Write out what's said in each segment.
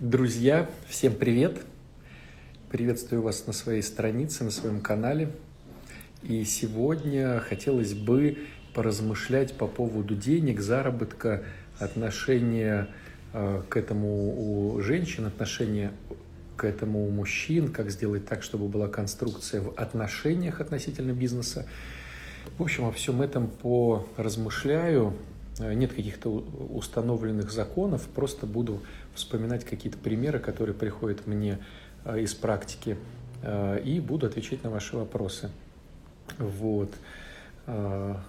Друзья, всем привет! Приветствую вас на своей странице, на своем канале. И сегодня хотелось бы поразмышлять по поводу денег, заработка, отношения э, к этому у женщин, отношения к этому у мужчин, как сделать так, чтобы была конструкция в отношениях относительно бизнеса. В общем, о всем этом поразмышляю, Э, нет каких-то установленных законов, просто буду вспоминать какие-то примеры, которые приходят мне э, из практики, э, и буду отвечать на ваши вопросы. Вот.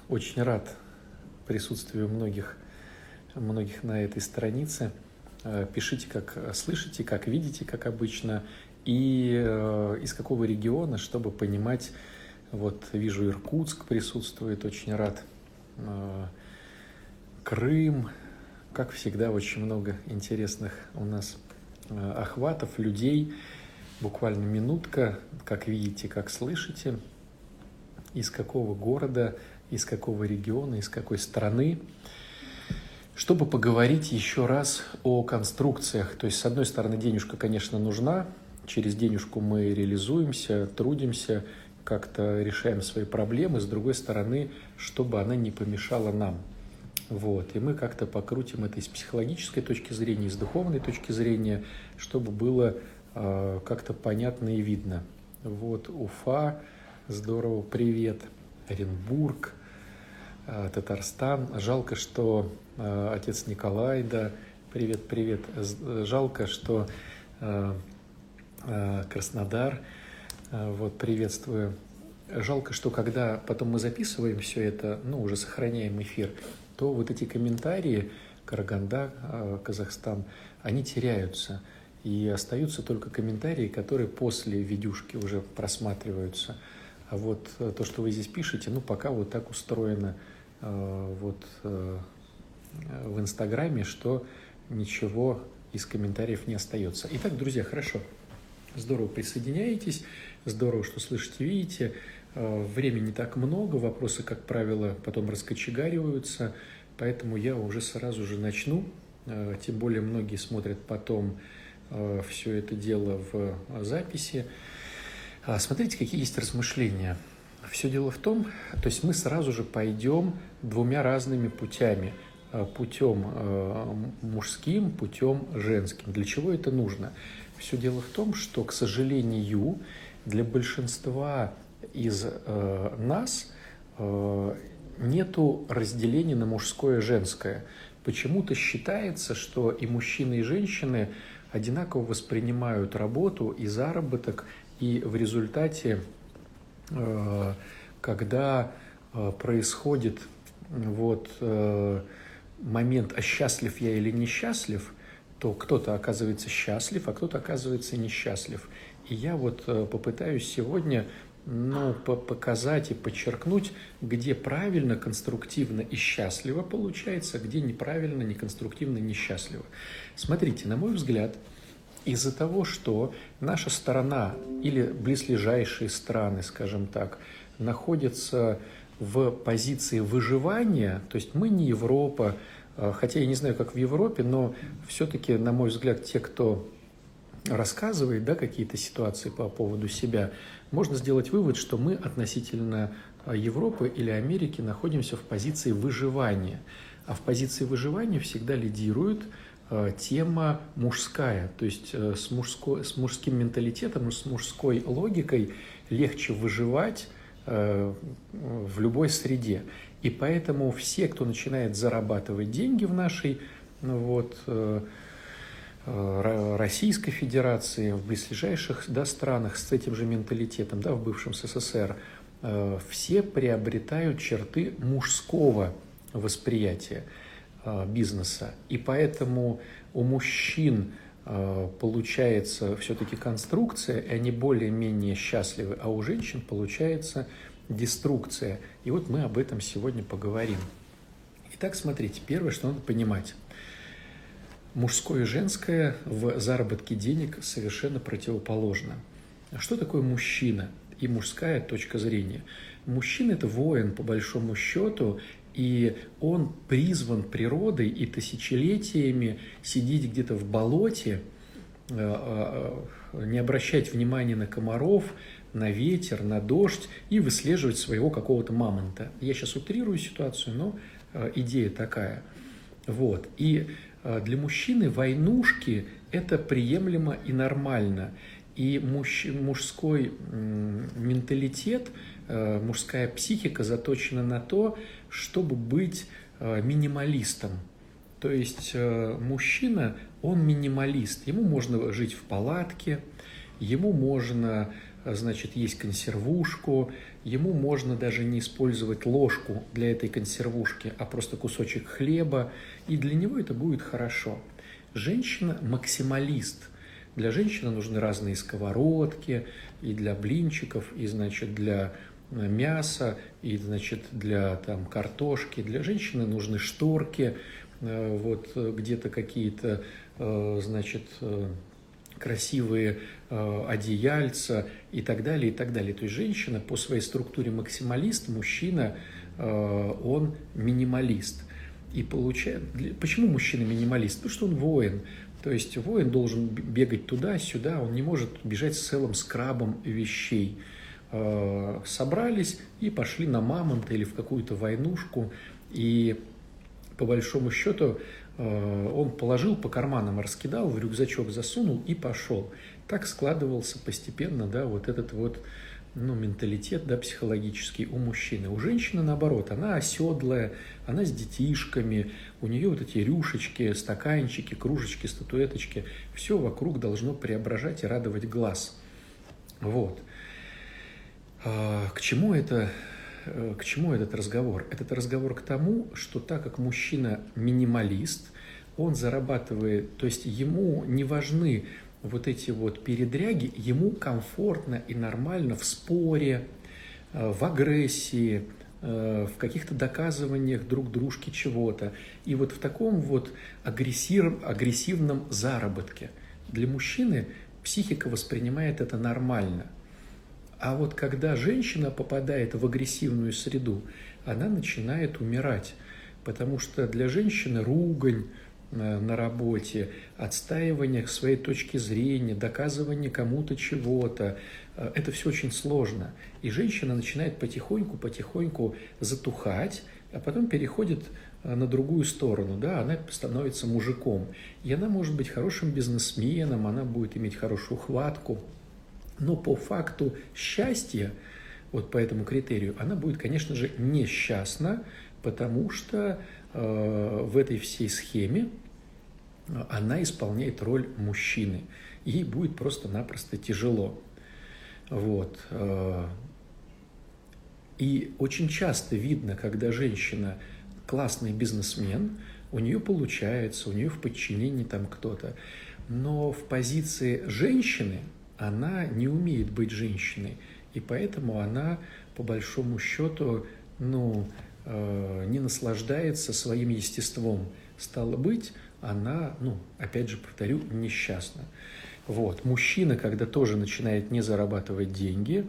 Очень рад присутствию многих, многих на этой странице. Пишите, как слышите, как видите, как обычно, и из какого региона, чтобы понимать. Вот вижу, Иркутск присутствует, очень рад Крым. Как всегда, очень много интересных у нас э, охватов, людей. Буквально минутка, как видите, как слышите, из какого города, из какого региона, из какой страны. Чтобы поговорить еще раз о конструкциях. То есть, с одной стороны, денежка, конечно, нужна. Через денежку мы реализуемся, трудимся, как-то решаем свои проблемы. С другой стороны, чтобы она не помешала нам – вот. И мы как-то покрутим это и с психологической точки зрения, и с духовной точки зрения, чтобы было э, как-то понятно и видно. Вот Уфа, здорово, привет. Оренбург, э, Татарстан. Жалко, что э, отец Николай, да, привет, привет. Жалко, что э, э, Краснодар, э, вот, приветствую. Жалко, что когда потом мы записываем все это, ну, уже сохраняем эфир, то вот эти комментарии Караганда, а, Казахстан, они теряются. И остаются только комментарии, которые после видюшки уже просматриваются. А вот э, то, что вы здесь пишете, ну, пока вот так устроено э, вот э, в Инстаграме, что ничего из комментариев не остается. Итак, друзья, хорошо. Здорово присоединяетесь, здорово, что слышите, видите. Э, времени так много, вопросы, как правило, потом раскочегариваются, поэтому я уже сразу же начну. Э, тем более многие смотрят потом э, все это дело в записи. А, смотрите, какие есть размышления. Все дело в том, то есть мы сразу же пойдем двумя разными путями. Путем мужским, путем женским. Для чего это нужно? Все дело в том, что, к сожалению, для большинства из э, нас э, нету разделения на мужское и женское. Почему-то считается, что и мужчины, и женщины одинаково воспринимают работу и заработок, и в результате, э, когда э, происходит вот э, момент, а счастлив я или несчастлив, то кто-то оказывается счастлив, а кто-то оказывается несчастлив. И я вот э, попытаюсь сегодня ну, показать и подчеркнуть, где правильно, конструктивно и счастливо получается, где неправильно, неконструктивно, несчастливо. Смотрите, на мой взгляд, из-за того, что наша сторона или близлежащие страны, скажем так, находятся в позиции выживания, то есть мы не Европа, а, хотя я не знаю, как в Европе, но все-таки, на мой взгляд, те, кто рассказывает да, какие-то ситуации по поводу себя, можно сделать вывод, что мы относительно а, Европы или Америки находимся в позиции выживания. А в позиции выживания всегда лидирует а, тема мужская, то есть э, с, мужской, с мужским менталитетом, с мужской логикой легче выживать э, в любой среде. И поэтому все, кто начинает зарабатывать деньги в нашей ну вот, Э, Российской Федерации, в близлежащих да, странах с этим же менталитетом, да, в бывшем СССР, э, все приобретают черты мужского восприятия э, бизнеса. И поэтому у мужчин получается все-таки конструкция, и они более-менее счастливы, а у женщин получается деструкция. И вот мы об этом сегодня поговорим. Итак, смотрите, первое, что надо понимать – мужское и женское в заработке денег совершенно противоположно. Что такое мужчина и мужская точка зрения? Мужчина – это воин, по большому счету, и он призван природой и тысячелетиями сидеть где-то в болоте не обращать внимания на комаров, на ветер, на дождь и выслеживать своего какого-то мамонта. Я сейчас утрирую ситуацию, но идея такая. Вот. И для мужчины войнушки – это приемлемо и нормально. И муж, мужской менталитет, э, мужская психика заточена на то, чтобы быть э, минималистом. То есть э, мужчина, он минималист. Ему можно жить в палатке, ему можно, значит, есть консервушку, ему можно даже не использовать ложку для этой консервушки, а просто кусочек хлеба, и для него это будет хорошо. Женщина максималист – для женщины нужны разные сковородки и для блинчиков, и, значит, для э, мяса, и, значит, для там, картошки. Для женщины нужны шторки, э, вот где-то какие-то, э, значит, красивые одеяльца и так далее, и так далее. То есть женщина по своей структуре максималист, мужчина, он минималист. И получает... Почему мужчина минималист? Потому что он воин. То есть воин должен бегать туда-сюда, он не может бежать с целым скрабом вещей. Э, собрались и пошли на мамонта или в какую-то войнушку, и по большому счету э, он положил по карманам, раскидал, в рюкзачок засунул и пошел. Так складывался постепенно, да, вот этот вот ну, менталитет да, психологический у мужчины. У женщины, наоборот, она оседлая, она с детишками, у нее вот эти рюшечки, стаканчики, кружечки, статуэточки, все вокруг должно преображать и радовать глаз. Вот. А, к чему это э, к чему этот разговор? Этот разговор к тому, что так как мужчина минималист, он зарабатывает, то есть ему не важны вот эти вот передряги, ему комфортно и нормально в споре, э, в агрессии, э, в каких-то доказываниях друг дружке чего-то. И вот в таком вот агрессив, агрессивном заработке. Для мужчины психика воспринимает это нормально. А вот когда женщина попадает в агрессивную среду, она начинает умирать. Потому что для женщины ругань, на работе, отстаивание своей точки зрения, доказывание кому-то чего-то. Э, это все очень сложно. И женщина начинает потихоньку-потихоньку затухать, а потом переходит э, на другую сторону, да, она становится мужиком. И она может быть хорошим бизнесменом, она будет иметь хорошую хватку, но по факту счастья, вот по этому критерию, она будет, конечно же, несчастна, потому что Э, в этой всей схеме она исполняет роль мужчины. Ей будет просто-напросто тяжело. Вот. Э, и очень часто видно, когда женщина классный бизнесмен, у нее получается, у нее в подчинении там кто-то. Но в позиции женщины она не умеет быть женщиной. И поэтому она, по большому счету, ну, Э, не наслаждается своим естеством. Стало быть, она, ну, опять же повторю, несчастна. Вот. Мужчина, когда тоже начинает не зарабатывать деньги,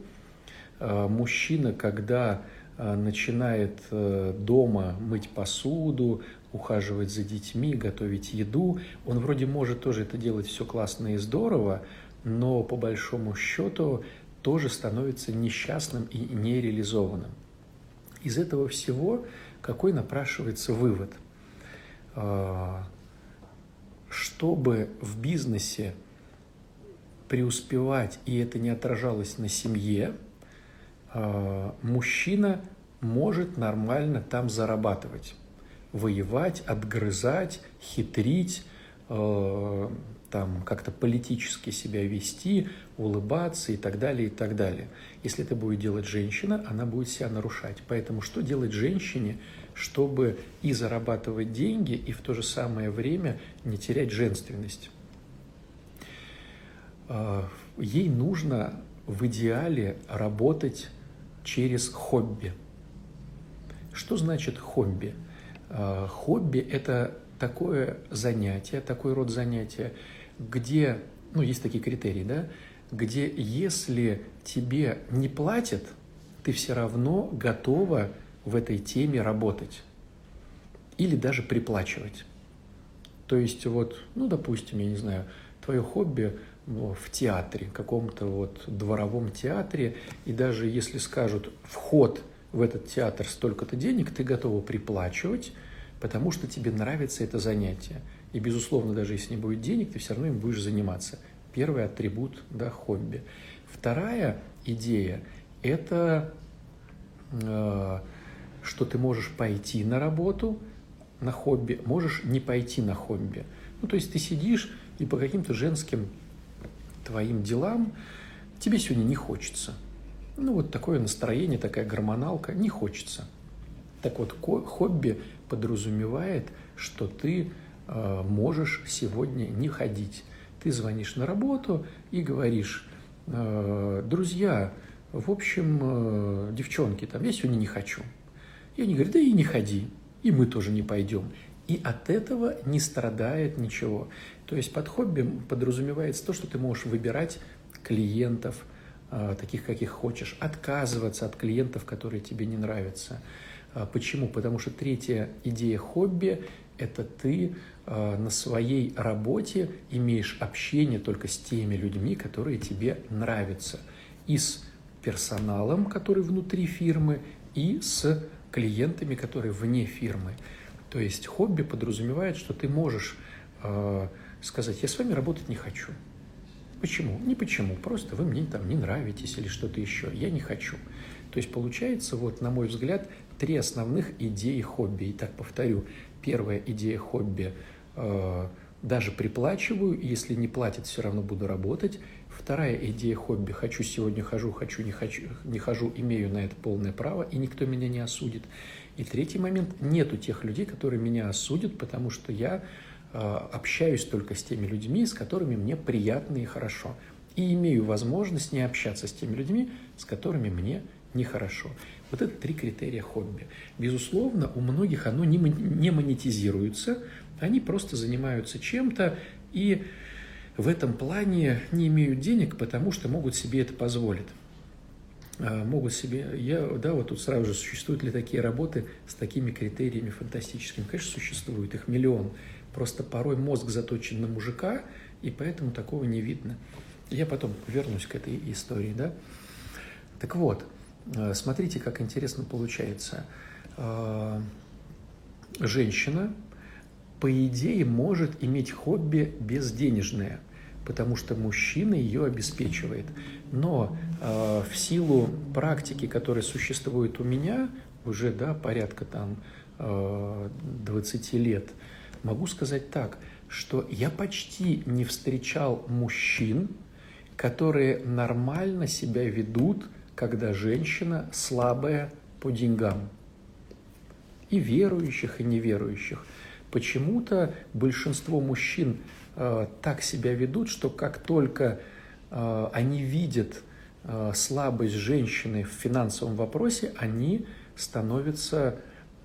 э, мужчина, когда э, начинает дома мыть посуду, ухаживать за детьми, готовить еду, он вроде может тоже это делать все классно и здорово, но по большому счету тоже становится несчастным и нереализованным. Из этого всего какой напрашивается вывод? А, чтобы в бизнесе преуспевать, и это не отражалось на семье, а, мужчина может нормально там зарабатывать, воевать, отгрызать, хитрить, а, там как-то политически себя вести, улыбаться и так далее, и так далее. Если это будет делать женщина, она будет себя нарушать. Поэтому что делать женщине, чтобы и зарабатывать деньги, и в то же самое время не терять женственность? А, ей нужно в идеале работать через хобби. Что значит хобби? А, хобби – это такое занятие, такой род занятия, где, ну, есть такие критерии, да, где если тебе не платят, ты все равно готова в этой теме работать или даже приплачивать. То есть вот, ну, допустим, я не знаю, твое хобби ну, в театре, каком-то вот дворовом театре, и даже если скажут вход в этот театр столько-то денег, ты готова приплачивать, потому что тебе нравится это занятие. И, безусловно, даже если не будет денег, ты все равно им будешь заниматься. Первый атрибут да, хобби. Вторая идея – это э, что ты можешь пойти на работу, на хобби, можешь не пойти на хобби. Ну, то есть ты сидишь и по каким-то женским твоим делам тебе сегодня не хочется. Ну, вот такое настроение, такая гормоналка, не хочется. Так вот, хобби подразумевает, что ты можешь сегодня не ходить. Ты звонишь на работу и говоришь, э, друзья, в общем, э, девчонки, там, я сегодня не хочу. И они говорят, да и не ходи, и мы тоже не пойдем. И от этого не страдает ничего. То есть под хобби подразумевается то, что ты можешь выбирать клиентов, э, таких, каких хочешь, отказываться от клиентов, которые тебе не нравятся. Почему? Потому что третья идея хобби – это ты э, на своей работе имеешь общение только с теми людьми, которые тебе нравятся. И с персоналом, который внутри фирмы, и с клиентами, которые вне фирмы. То есть хобби подразумевает, что ты можешь э, сказать, я с вами работать не хочу. Почему? Не почему, просто вы мне там не нравитесь или что-то еще. Я не хочу. То есть получается, вот, на мой взгляд, три основных идеи хобби. Итак, повторю, первая идея хобби э, даже приплачиваю, если не платят, все равно буду работать. Вторая идея хобби – хочу сегодня хожу, хочу не, хочу, не хожу, имею на это полное право, и никто меня не осудит. И третий момент – нету тех людей, которые меня осудят, потому что я э, общаюсь только с теми людьми, с которыми мне приятно и хорошо. И имею возможность не общаться с теми людьми, с которыми мне нехорошо. Вот это три критерия хобби. Безусловно, у многих оно не монетизируется, они просто занимаются чем-то и в этом плане не имеют денег, потому что могут себе это позволить. А, могут себе, я, да, вот тут сразу же, существуют ли такие работы с такими критериями фантастическими? Конечно, существует, их миллион. Просто порой мозг заточен на мужика, и поэтому такого не видно. Я потом вернусь к этой истории, да. Так вот, смотрите, как интересно получается. А, женщина, по идее, может иметь хобби безденежное, потому что мужчина ее обеспечивает. Но э, в силу практики, которая существует у меня, уже да, порядка там э, 20 лет, могу сказать так, что я почти не встречал мужчин, которые нормально себя ведут, когда женщина слабая по деньгам. И верующих, и неверующих – Почему-то большинство мужчин э, так себя ведут, что как только э, они видят э, слабость женщины в финансовом вопросе, они становятся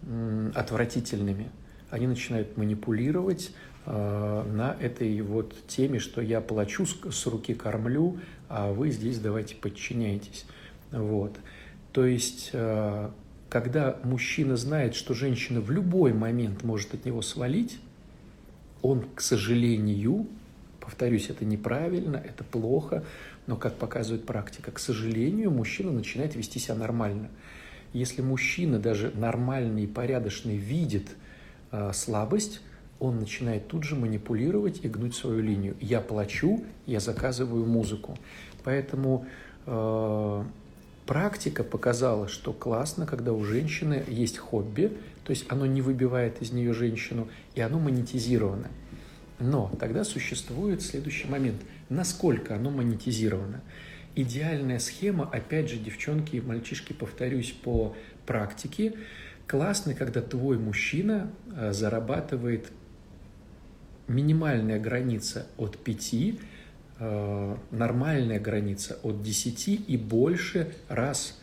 э, отвратительными. Они начинают манипулировать э, на этой вот теме, что я плачу, с, руки кормлю, а вы здесь давайте подчиняйтесь. Вот. То есть э, когда мужчина знает, что женщина в любой момент может от него свалить, он, к сожалению, повторюсь, это неправильно, это плохо, но, как показывает практика, к сожалению, мужчина начинает вести себя нормально. Если мужчина даже нормальный и порядочный видит э, слабость, он начинает тут же манипулировать и гнуть свою линию. Я плачу, я заказываю музыку. Поэтому э, Практика показала, что классно, когда у женщины есть хобби, то есть оно не выбивает из нее женщину, и оно монетизировано. Но тогда существует следующий момент. Насколько оно монетизировано? Идеальная схема, опять же, девчонки и мальчишки, повторюсь, по практике, классно, когда твой мужчина э, зарабатывает минимальная граница от 5 Э, нормальная граница от 10 и больше раз,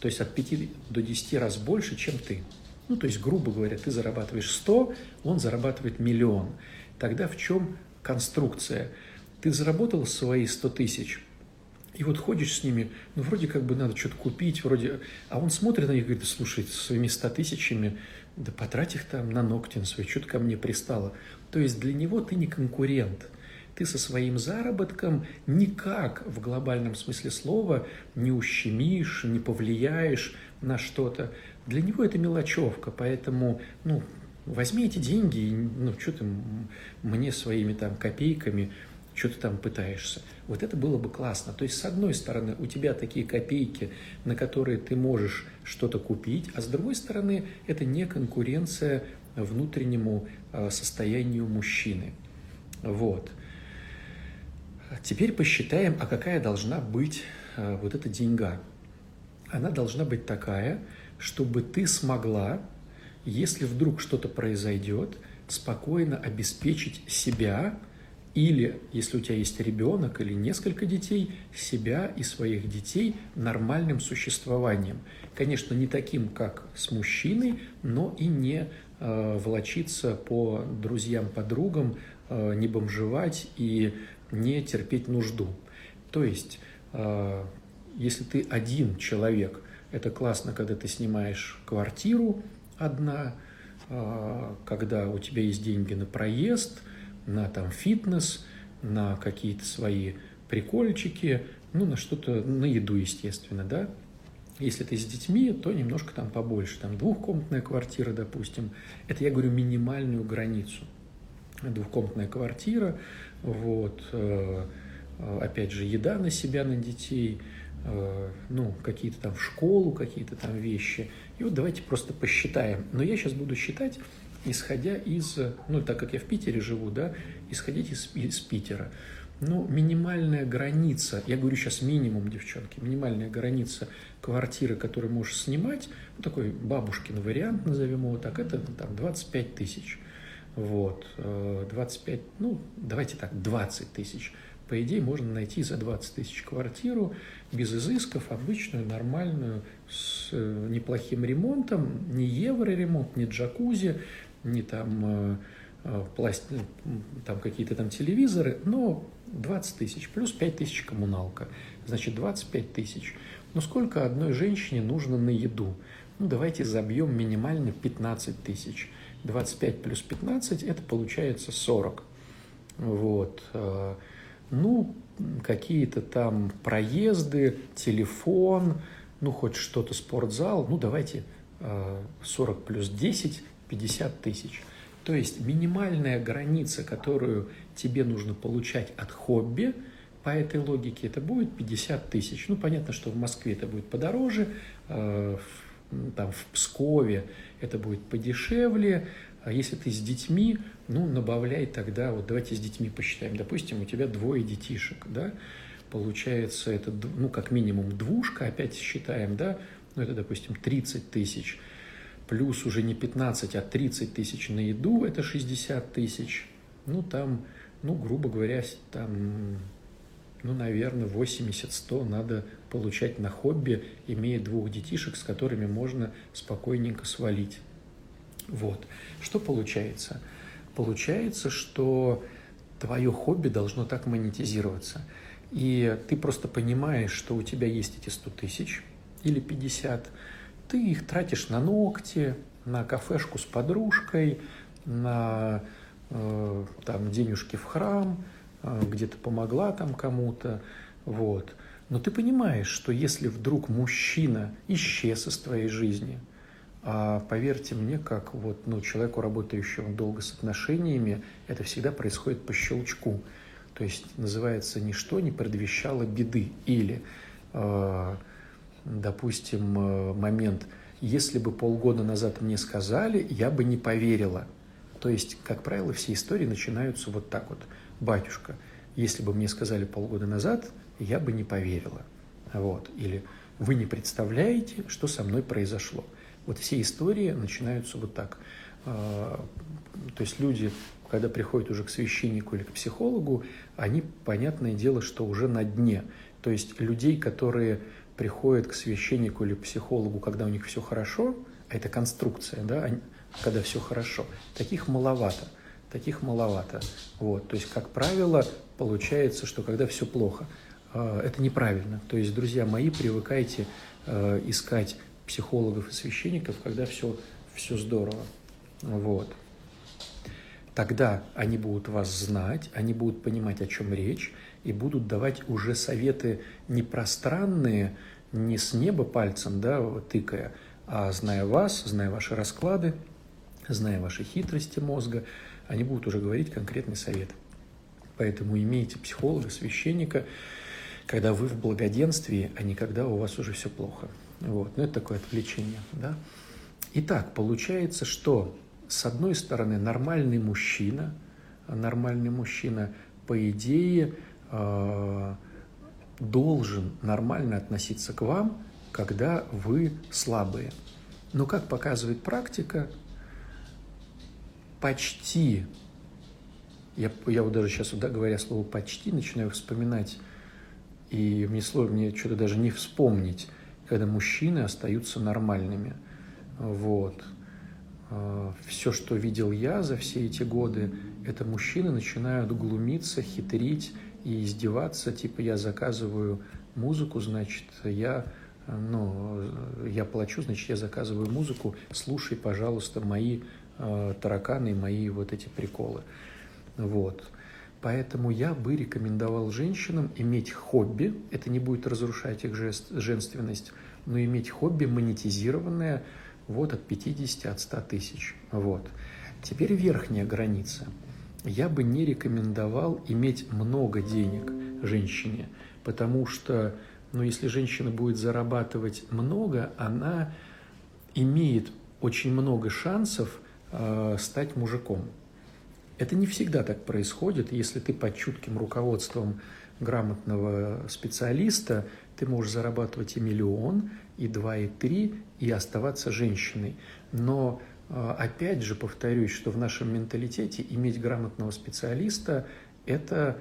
то есть от 5 до 10 раз больше, чем ты. Ну, то есть, грубо говоря, ты зарабатываешь 100, он зарабатывает миллион. Тогда в чем конструкция? Ты заработал свои 100 тысяч, и вот ходишь с ними, ну, вроде как бы надо что-то купить, вроде... А он смотрит на них и говорит, слушай, своими 100 тысячами да потрать их там на ногти на свои, что-то ко мне пристало. То есть для него ты не конкурент. Ты со своим заработком никак в глобальном смысле слова не ущемишь, не повлияешь на что-то. Для него это мелочевка, поэтому, ну, возьми эти деньги, и, ну, что ты мне своими там копейками, что ты там пытаешься. Вот это было бы классно. То есть, с одной стороны, у тебя такие копейки, на которые ты можешь что-то купить, а с другой стороны, это не конкуренция внутреннему э, состоянию мужчины. Вот. Теперь посчитаем, а какая должна быть э, вот эта деньга. Она должна быть такая, чтобы ты смогла, если вдруг что-то произойдет, спокойно обеспечить себя или, если у тебя есть ребенок или несколько детей, себя и своих детей нормальным существованием. Конечно, не таким, как с мужчиной, но и не э, волочиться по друзьям, подругам, э, не бомжевать и не терпеть нужду. То есть, э, если ты один человек, это классно, когда ты снимаешь квартиру одна, э, когда у тебя есть деньги на проезд, на там фитнес, на какие-то свои прикольчики, ну, на что-то, на еду, естественно, да. Если ты с детьми, то немножко там побольше, там двухкомнатная квартира, допустим. Это я говорю минимальную границу. Двухкомнатная квартира, вот, э, опять же, еда на себя, на детей, э, ну, какие-то там в школу, какие-то там вещи. И вот давайте просто посчитаем. Но я сейчас буду считать, исходя из, ну, так как я в Питере живу, да, исходить из, из Питера. Ну, минимальная граница, я говорю сейчас минимум, девчонки, минимальная граница квартиры, которую можешь снимать, ну, такой бабушкин вариант, назовем его так, это там 25 тысяч. Вот, 25, э, ну, давайте так, 20 тысяч. По идее, можно найти за 20 тысяч квартиру без изысков, обычную, нормальную, с э, неплохим ремонтом, не евро-ремонт, не джакузи, не там, э, пласт... там какие-то там телевизоры, но 20 тысяч, плюс 5 тысяч коммуналка, значит 25 тысяч. Но сколько одной женщине нужно на еду? Ну, давайте забьем минимально 15 тысяч. 25 плюс 15 – это получается 40. Вот. Э, ну, какие-то там проезды, телефон, ну, хоть что-то, спортзал, ну, давайте 40 э, плюс 10 – 50 тысяч. То есть минимальная граница, которую тебе нужно получать от хобби, по этой логике это будет 50 тысяч. Ну, понятно, что в Москве это будет подороже, э, там в Пскове это будет подешевле, а если ты с детьми, ну, набавляй тогда, вот давайте с детьми посчитаем, допустим, у тебя двое детишек, да, получается это, ну, как минимум двушка, опять считаем, да, ну, это, допустим, 30 тысяч, плюс уже не 15, а 30 тысяч на еду, это 60 тысяч, ну, там, ну, грубо говоря, там, ну, наверное, 80-100 надо получать на хобби, имея двух детишек, с которыми можно спокойненько свалить. Вот. Что получается? Получается, что твое хобби должно так монетизироваться. И ты просто понимаешь, что у тебя есть эти 100 тысяч или 50, ты их тратишь на ногти, на кафешку с подружкой, на э, там, денежки в храм, э, где-то помогла там кому-то, вот. Но ты понимаешь, что если вдруг мужчина исчез из твоей жизни – а поверьте мне, как вот, ну, человеку, работающему долго с отношениями, это всегда происходит по щелчку. То есть называется «ничто не предвещало беды». Или, э, допустим, э, момент «если бы полгода назад мне сказали, я бы не поверила». То есть, как правило, все истории начинаются вот так вот. «Батюшка, если бы мне сказали полгода назад, я бы не поверила». Вот. Или «вы не представляете, что со мной произошло». Вот все истории начинаются вот так. А, то есть люди, когда приходят уже к священнику или к психологу, они, понятное дело, что уже на дне. То есть людей, которые приходят к священнику или к психологу, когда у них все хорошо, а это конструкция, да, когда все хорошо, таких маловато, таких маловато. Вот, то есть, как правило, получается, что когда все плохо, это неправильно. То есть, друзья мои, привыкайте а, искать психологов и священников, когда все все здорово. Вот. Тогда они будут вас знать, они будут понимать, о чем речь, и будут давать уже советы не пространные, не с неба пальцем, да, тыкая, а зная вас, зная ваши расклады, зная ваши хитрости мозга, они будут уже говорить конкретный совет. Поэтому имейте психолога, священника, когда вы в благоденствии, а не когда у вас уже все плохо. Вот. Ну, это такое отвлечение, да. Итак, получается, что с одной стороны нормальный мужчина, нормальный мужчина, по идее, э, должен нормально относиться к вам, когда вы слабые. Но, как показывает практика, почти, я, я вот даже сейчас, говоря слово «почти», начинаю вспоминать, и мне слово, мне что-то даже не вспомнить, когда мужчины остаются нормальными. Вот. А, все, что видел я за все эти годы, это мужчины начинают глумиться, хитрить и издеваться, типа я заказываю музыку, значит, я, ну, я плачу, значит, я заказываю музыку, слушай, пожалуйста, мои э, тараканы, мои вот эти приколы. Вот. Поэтому я бы рекомендовал женщинам иметь хобби, это не будет разрушать их женственность, но иметь хобби монетизированное вот от 50, от 100 тысяч. Вот. Теперь верхняя граница – я бы не рекомендовал иметь много денег женщине, потому что, ну, если женщина будет зарабатывать много, она имеет очень много шансов э, стать мужиком. Это не всегда так происходит. Если ты под чутким руководством грамотного специалиста, ты можешь зарабатывать и миллион, и два, и три, и оставаться женщиной. Но а, опять же повторюсь, что в нашем менталитете иметь грамотного специалиста – это,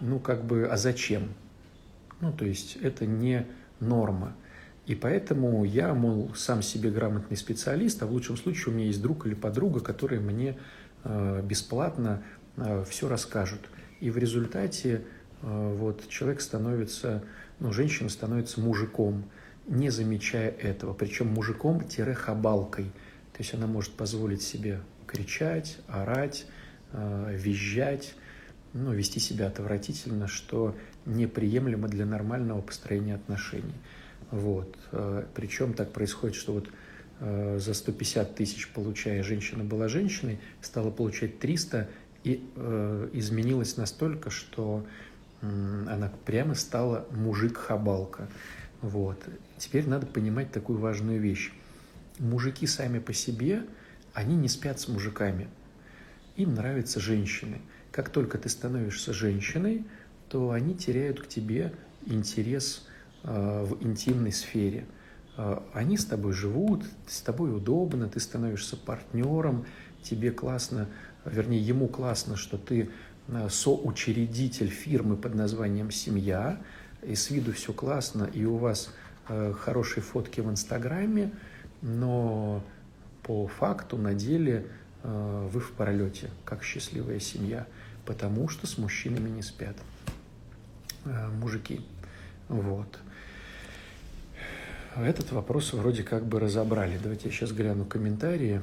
ну, как бы, а зачем? Ну, то есть это не норма. И поэтому я, мол, сам себе грамотный специалист, а в лучшем случае у меня есть друг или подруга, которые мне э, бесплатно э, все расскажут. И в результате э, вот человек становится, ну, женщина становится мужиком, не замечая этого. Причем мужиком-хабалкой – то есть она может позволить себе кричать, орать, э, визжать, ну, вести себя отвратительно, что неприемлемо для нормального построения отношений. Вот. Э, Причем так происходит, что вот э, за 150 тысяч, получая женщина была женщиной, стала получать 300 и изменилась настолько, что она прямо стала мужик-хабалка. Вот. Теперь надо понимать такую важную вещь мужики сами по себе, они не спят с мужиками. Им нравятся женщины. Как только ты становишься женщиной, то они теряют к тебе интерес э, в интимной сфере. Э, они с тобой живут, с тобой удобно, ты становишься партнером, тебе классно, вернее, ему классно, что ты э, соучредитель фирмы под названием «Семья», и с виду все классно, и у вас э, хорошие фотки в Инстаграме – но по факту, на деле вы в пролете, как счастливая семья, потому что с мужчинами не спят мужики. Вот. Этот вопрос вроде как бы разобрали. Давайте я сейчас гляну комментарии,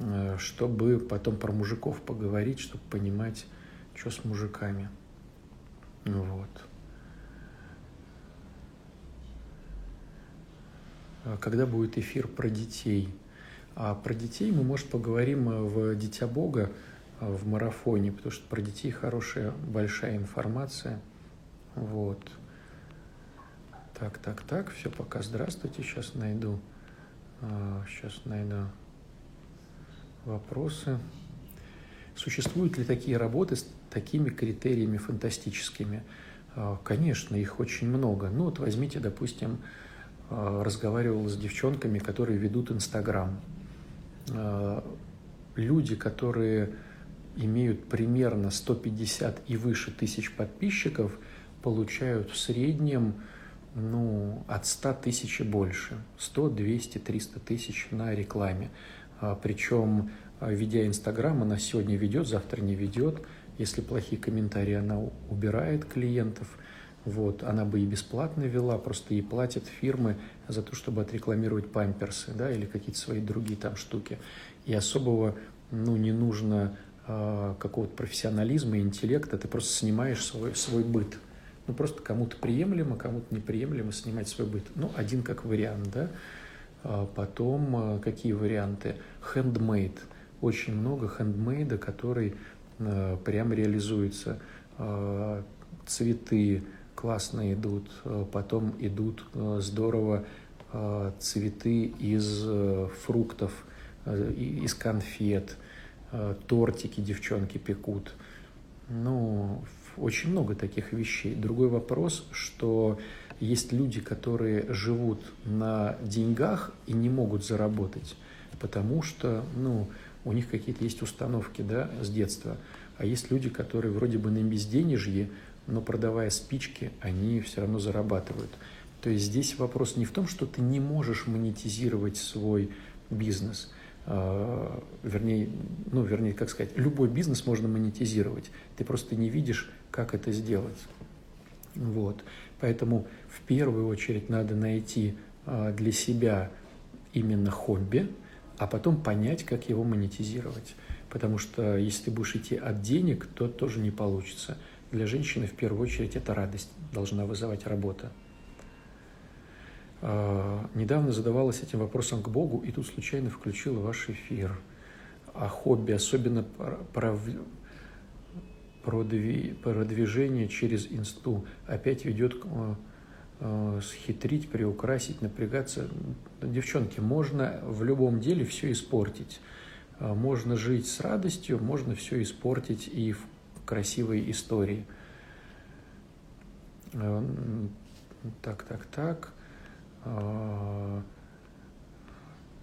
э, чтобы потом про мужиков поговорить, чтобы понимать, что с мужиками. Вот. А когда будет эфир про детей. А про детей мы, может, поговорим э, в «Дитя Бога» э, в марафоне, потому что про детей хорошая, большая информация. Вот. Так, так, так, все, пока здравствуйте, сейчас найду, сейчас а, найду вопросы. Существуют ли такие работы с такими критериями фантастическими? А, конечно, их очень много. Ну вот возьмите, допустим, Э, разговаривал с девчонками, которые ведут Инстаграм. Люди, которые имеют примерно 150 и выше тысяч подписчиков, получают в среднем ну, от 100 тысяч и больше. 100, 200, 300 тысяч на рекламе. Э, Причем, ведя Инстаграм, она сегодня ведет, завтра не ведет. Если плохие комментарии, она убирает клиентов. Вот, она бы и бесплатно вела, просто ей платят фирмы за то, чтобы отрекламировать памперсы, да, или какие-то свои другие там штуки. И особого, ну, не нужно э, какого-то профессионализма интеллекта, ты просто снимаешь свой, свой быт. Ну, просто кому-то приемлемо, кому-то неприемлемо снимать свой быт. Ну, один как вариант, да. А потом, э, какие варианты? Handmade. Очень много хендмейда, который э, прям реализуется. Цветы, классно идут, потом идут здорово цветы из фруктов, из конфет, тортики девчонки пекут. Ну, очень много таких вещей. Другой вопрос, что есть люди, которые живут на деньгах и не могут заработать, потому что, ну, у них какие-то есть установки, да, с детства. А есть люди, которые вроде бы на безденежье, но продавая спички, они все равно зарабатывают. То есть здесь вопрос не в том, что ты не можешь монетизировать свой бизнес, а, вернее, ну, вернее, как сказать, любой бизнес можно монетизировать. Ты просто не видишь, как это сделать. Вот. Поэтому в первую очередь надо найти а, для себя именно хобби, а потом понять, как его монетизировать. Потому что если ты будешь идти от денег, то тоже не получится. Для женщины в первую очередь это радость должна вызывать работа. А, недавно задавалась этим вопросом к Богу, и тут случайно включила ваш эфир о хобби, особенно про, продвижение через инсту. Опять ведет к а, схитрить, приукрасить, напрягаться. Девчонки, можно в любом деле все испортить. А, можно жить с радостью, можно все испортить и в красивой истории. Э, так, так, так.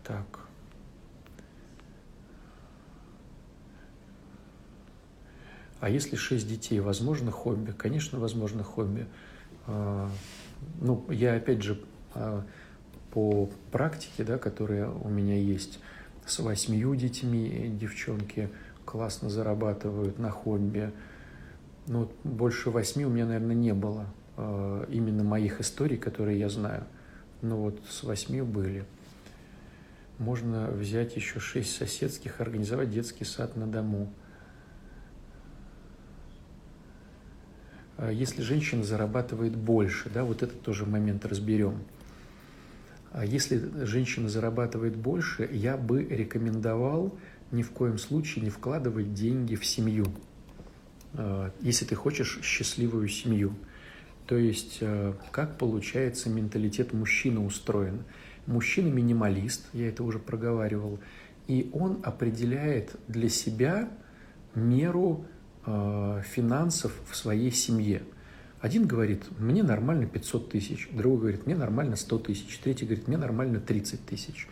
Так. А если шесть детей, возможно хобби? Конечно, возможно хобби. А, ну, я опять же а, по практике, да, которая у меня есть, с восьмью детьми девчонки – классно зарабатывают на хобби. Ну, больше восьми у меня, наверное, не было э, именно моих историй, которые я знаю. Но вот с восьми были. Можно взять еще шесть соседских, организовать детский сад на дому. Если женщина зарабатывает больше, да, вот этот тоже момент разберем. А если женщина зарабатывает больше, я бы рекомендовал ни в коем случае не вкладывать деньги в семью, э, если ты хочешь счастливую семью. То есть, э, как получается менталитет мужчины устроен. Мужчина минималист, я это уже проговаривал, и он определяет для себя меру э, финансов в своей семье. Один говорит, мне нормально 500 тысяч, другой говорит, мне нормально 100 тысяч, третий говорит, мне нормально 30 тысяч.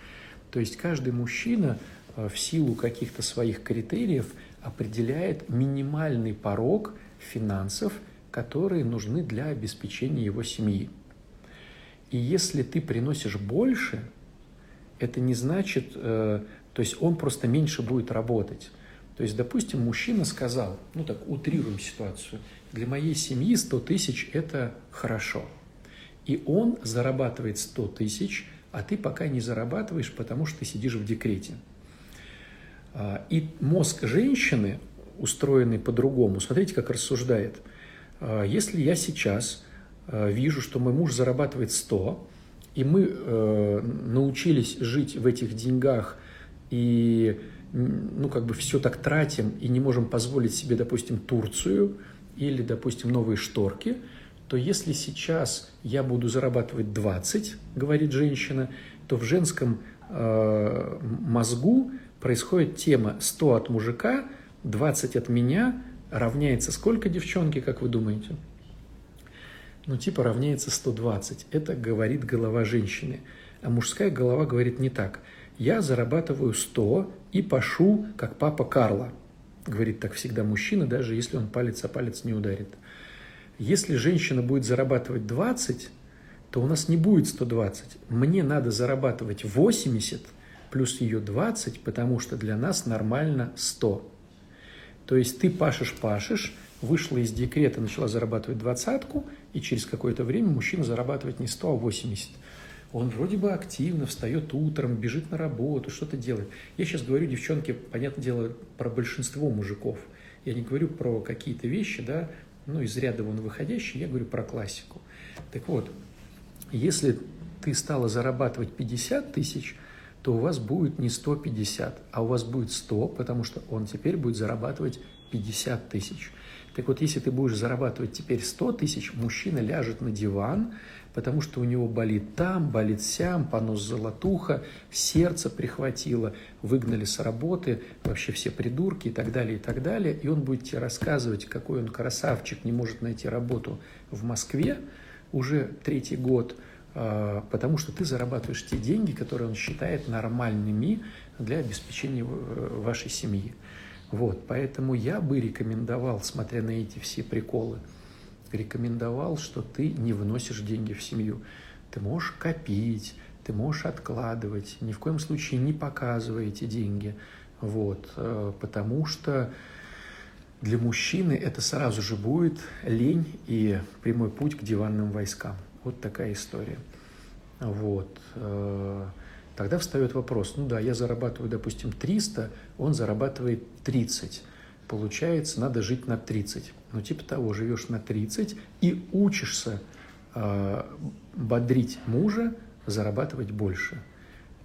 То есть каждый мужчина Э, в силу каких-то своих критериев определяет минимальный порог финансов, которые нужны для обеспечения его семьи. И если ты приносишь больше, это не значит, э, то есть он просто меньше будет работать. То есть, допустим, мужчина сказал, ну так, утрируем ситуацию, для моей семьи 100 тысяч – это хорошо. И он зарабатывает 100 тысяч, а ты пока не зарабатываешь, потому что ты сидишь в декрете – а, и мозг женщины, устроенный по-другому, смотрите, как рассуждает. А, если я сейчас а, вижу, что мой муж зарабатывает 100, и мы э, научились жить в этих деньгах и ну, как бы все так тратим и не можем позволить себе, допустим, Турцию или, допустим, новые шторки, то если сейчас я буду зарабатывать 20, говорит женщина, то в женском э, мозгу происходит тема 100 от мужика, 20 от меня равняется сколько, девчонки, как вы думаете? Ну, типа равняется 120. Это говорит голова женщины. А мужская голова говорит не так. Я зарабатываю 100 и пашу, как папа Карла. Говорит так всегда мужчина, даже если он палец о палец не ударит. Если женщина будет зарабатывать 20, то у нас не будет 120. Мне надо зарабатывать 80 – плюс ее 20, потому что для нас нормально 100. То есть ты пашешь-пашешь, вышла из декрета, начала зарабатывать двадцатку, и через какое-то время мужчина зарабатывает не 100, а 80. Он вроде бы активно встает утром, бежит на работу, что-то делает. Я сейчас говорю, девчонки, понятное дело, про большинство мужиков. Я не говорю про какие-то вещи, да, ну, из ряда вон выходящие, я говорю про классику. Так вот, если ты стала зарабатывать 50 тысяч, то у вас будет не 150, а у вас будет 100, потому что он теперь будет зарабатывать 50 тысяч. Так вот, если ты будешь зарабатывать теперь 100 тысяч, мужчина ляжет на диван, потому что у него болит там, болит сям, понос золотуха, сердце прихватило, выгнали с работы, вообще все придурки и так далее, и так далее. И он будет тебе рассказывать, какой он красавчик, не может найти работу в Москве уже третий год, а, потому что ты зарабатываешь те деньги, которые он считает нормальными для обеспечения вашей семьи. Вот, поэтому я бы рекомендовал, смотря на эти все приколы, рекомендовал, что ты не вносишь деньги в семью. Ты можешь копить, ты можешь откладывать, ни в коем случае не показывай эти деньги. Вот, э, потому что для мужчины это сразу же будет лень и прямой путь к диванным войскам. Вот такая история. Вот. Э, Тогда встает вопрос, ну да, я зарабатываю, допустим, 300, он зарабатывает 30. Получается, надо жить на 30. Ну, типа того, живешь на 30 и учишься э, бодрить мужа, зарабатывать больше.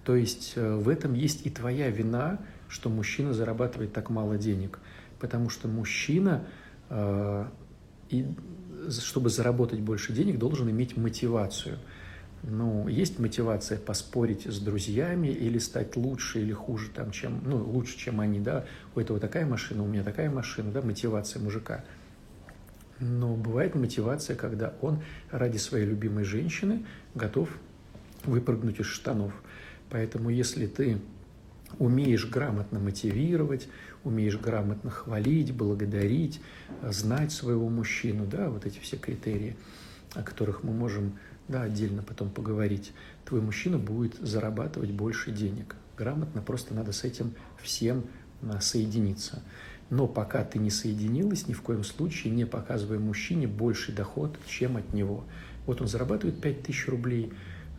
То есть э, в этом есть и твоя вина, что мужчина зарабатывает так мало денег. Потому что мужчина, э, и, чтобы заработать больше денег, должен иметь мотивацию – ну, есть мотивация поспорить с друзьями или стать лучше или хуже, там, чем, ну, лучше, чем они, да, у этого такая машина, у меня такая машина, да, мотивация мужика. Но бывает мотивация, когда он ради своей любимой женщины готов выпрыгнуть из штанов. Поэтому если ты умеешь грамотно мотивировать, умеешь грамотно хвалить, благодарить, знать своего мужчину, да, вот эти все критерии, о которых мы можем да, отдельно потом поговорить, твой мужчина будет зарабатывать больше денег. Грамотно просто надо с этим всем а, соединиться. Но пока ты не соединилась, ни в коем случае не показывай мужчине больший доход, чем от него. Вот он зарабатывает 5000 рублей,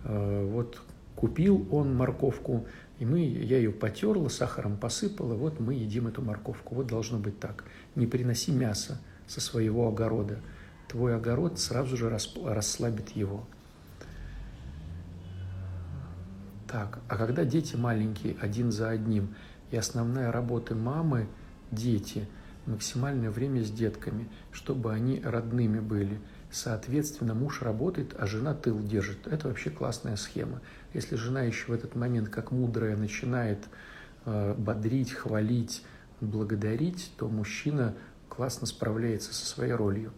а, вот купил он морковку, и мы, я ее потерла, сахаром посыпала, вот мы едим эту морковку. Вот должно быть так. Не приноси мясо со своего огорода. Твой огород сразу же расслабит его. Так, а когда дети маленькие, один за одним, и основная работа мамы – дети, максимальное время с детками, чтобы они родными были. Соответственно, муж работает, а жена тыл держит. Это вообще классная схема. Если жена еще в этот момент, как мудрая, начинает э, бодрить, хвалить, благодарить, то мужчина классно справляется со своей ролью.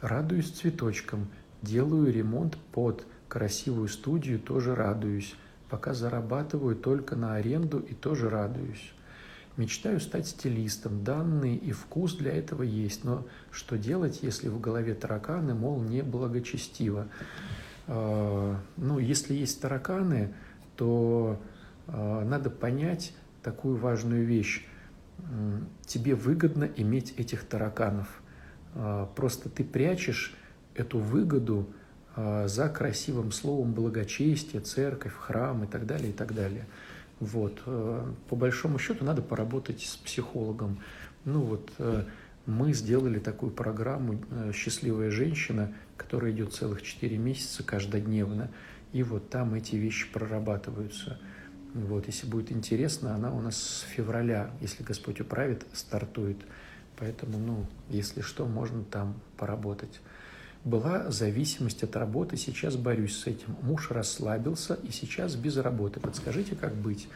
Радуюсь цветочкам, делаю ремонт под красивую студию, тоже радуюсь пока зарабатываю только на аренду и тоже радуюсь. Мечтаю стать стилистом, данные и вкус для этого есть, но что делать, если в голове тараканы, мол, не благочестиво? А, ну, если есть тараканы, то а, надо понять такую важную вещь. Тебе выгодно иметь этих тараканов. А, просто ты прячешь эту выгоду за красивым словом благочестие, церковь, храм и так далее, и так далее. Вот. Э, по большому счету надо поработать с психологом. Ну вот э, мы сделали такую программу э, «Счастливая женщина», которая идет целых 4 месяца каждодневно. И вот там эти вещи прорабатываются. Вот, если будет интересно, она у нас с февраля, если Господь управит, стартует. Поэтому, ну, если что, можно там поработать была зависимость от работы, сейчас борюсь с этим. Муж расслабился и сейчас без работы. Подскажите, как быть?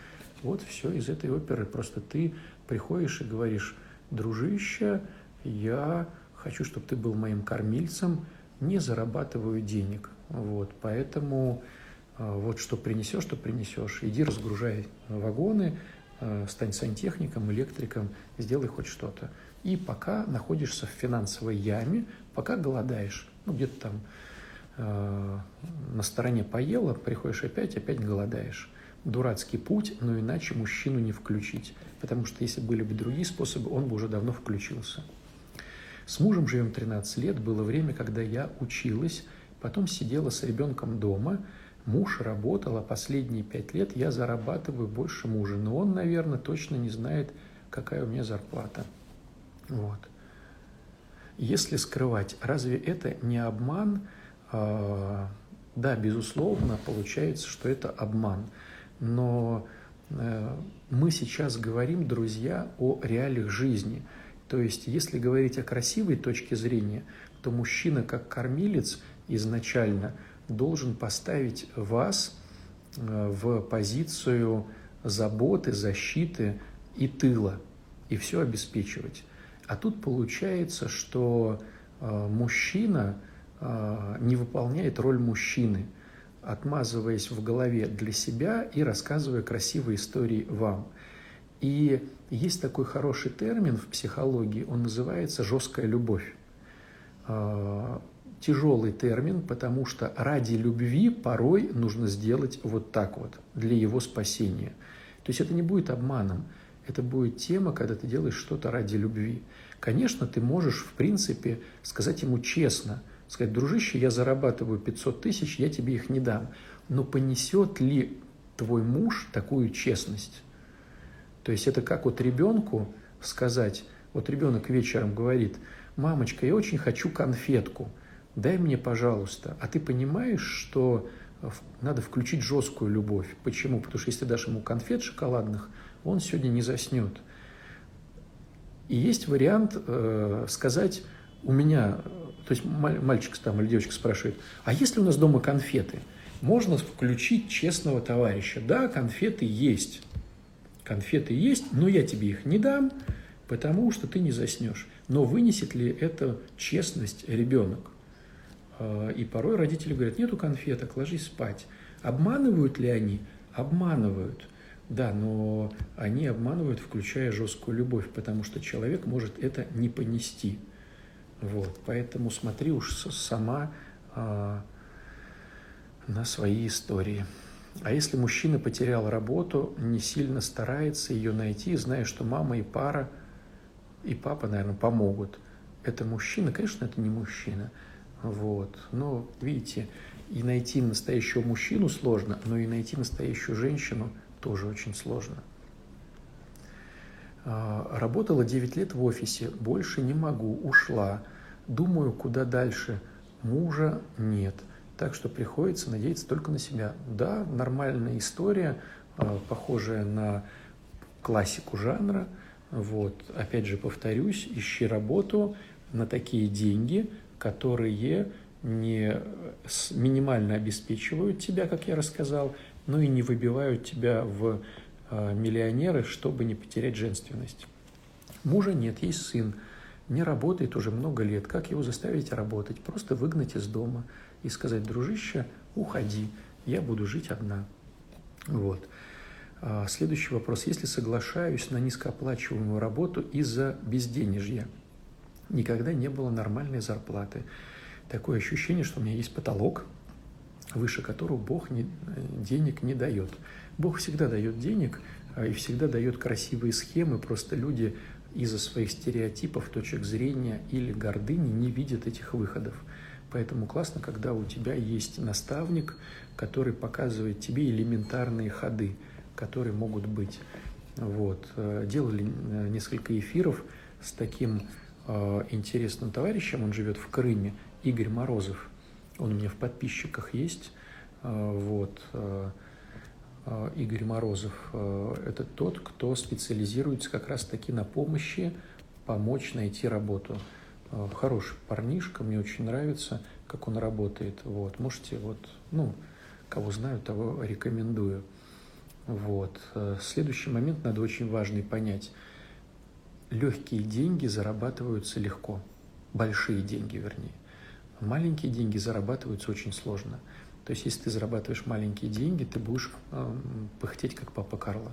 Вот все из этой оперы. Просто ты приходишь и говоришь, дружище, я хочу, чтобы ты был моим кормильцем, не зарабатываю денег. Вот, поэтому а, вот что принесешь, что принесешь. Иди разгружай вагоны, а, стань сантехником, электриком, сделай хоть что-то. И пока находишься в финансовой яме, пока голодаешь ну, где-то там э, на стороне поела, приходишь опять, опять голодаешь. Дурацкий путь, но иначе мужчину не включить. Потому что если были бы другие способы, он бы уже давно включился. С мужем живем 13 лет, было время, когда я училась, потом сидела с ребенком дома, муж работал, а последние пять лет я зарабатываю больше мужа. Но он, наверное, точно не знает, какая у меня зарплата. Вот. Если скрывать, разве это не обман? А, да, безусловно, получается, что это обман. Но э, мы сейчас говорим, друзья, о реалиях жизни. То есть, если говорить о красивой точке зрения, то мужчина как кормилец изначально должен поставить вас э, в позицию заботы, защиты и тыла, и все обеспечивать. А тут получается, что э, мужчина э, не выполняет роль мужчины, отмазываясь в голове для себя и рассказывая красивые истории вам. И есть такой хороший термин в психологии, он называется жесткая любовь. Э, тяжелый термин, потому что ради любви порой нужно сделать вот так вот для его спасения. То есть это не будет обманом это будет тема, когда ты делаешь что-то ради любви. Конечно, ты можешь, в принципе, сказать ему честно, сказать, дружище, я зарабатываю 500 тысяч, я тебе их не дам. Но понесет ли твой муж такую честность? То есть это как вот ребенку сказать, вот ребенок вечером говорит, мамочка, я очень хочу конфетку, дай мне, пожалуйста. А ты понимаешь, что надо включить жесткую любовь. Почему? Потому что если дашь ему конфет шоколадных – он сегодня не заснет. И есть вариант э, сказать, у меня, то есть мальчик там или девочка спрашивает, а если у нас дома конфеты? Можно включить честного товарища. Да, конфеты есть. Конфеты есть, но я тебе их не дам, потому что ты не заснешь. Но вынесет ли это честность ребенок? Э, и порой родители говорят, нету конфеток, ложись спать. Обманывают ли они? Обманывают. Да, но они обманывают, включая жесткую любовь, потому что человек может это не понести. Вот, поэтому смотри уж сама а, на свои истории. А если мужчина потерял работу, не сильно старается ее найти, зная, что мама и пара, и папа, наверное, помогут. Это мужчина, конечно, это не мужчина. Вот. Но, видите, и найти настоящего мужчину сложно, но и найти настоящую женщину – тоже очень сложно. А, работала 9 лет в офисе, больше не могу, ушла. Думаю, куда дальше. Мужа нет. Так что приходится надеяться только на себя. Да, нормальная история, а, похожая на классику жанра. Вот. Опять же, повторюсь, ищи работу на такие деньги, которые не минимально обеспечивают тебя, как я рассказал, но и не выбивают тебя в а, миллионеры, чтобы не потерять женственность. Мужа нет, есть сын, не работает уже много лет. Как его заставить работать? Просто выгнать из дома и сказать, дружище, уходи, я буду жить одна. Вот. А, следующий вопрос. Если соглашаюсь на низкооплачиваемую работу из-за безденежья, никогда не было нормальной зарплаты. Такое ощущение, что у меня есть потолок, выше которого Бог не, денег не дает. Бог всегда дает денег а, и всегда дает красивые схемы, просто люди из-за своих стереотипов, точек зрения или гордыни не видят этих выходов. Поэтому классно, когда у тебя есть наставник, который показывает тебе элементарные ходы, которые могут быть. Вот. Э, делали э, несколько эфиров с таким э, интересным товарищем, он живет в Крыме, Игорь Морозов – он у меня в подписчиках есть. А, вот. А, а, Игорь Морозов – это тот, кто специализируется как раз-таки на помощи помочь найти работу. Хороший парнишка, мне очень нравится, как он работает. Вот. Можете, вот, ну, кого знаю, того рекомендую. Вот. Следующий момент надо очень важный понять. Легкие деньги зарабатываются легко. Большие деньги, вернее. Маленькие деньги зарабатываются очень сложно. То есть, если ты зарабатываешь маленькие деньги, ты будешь э, пыхтеть, как папа Карло.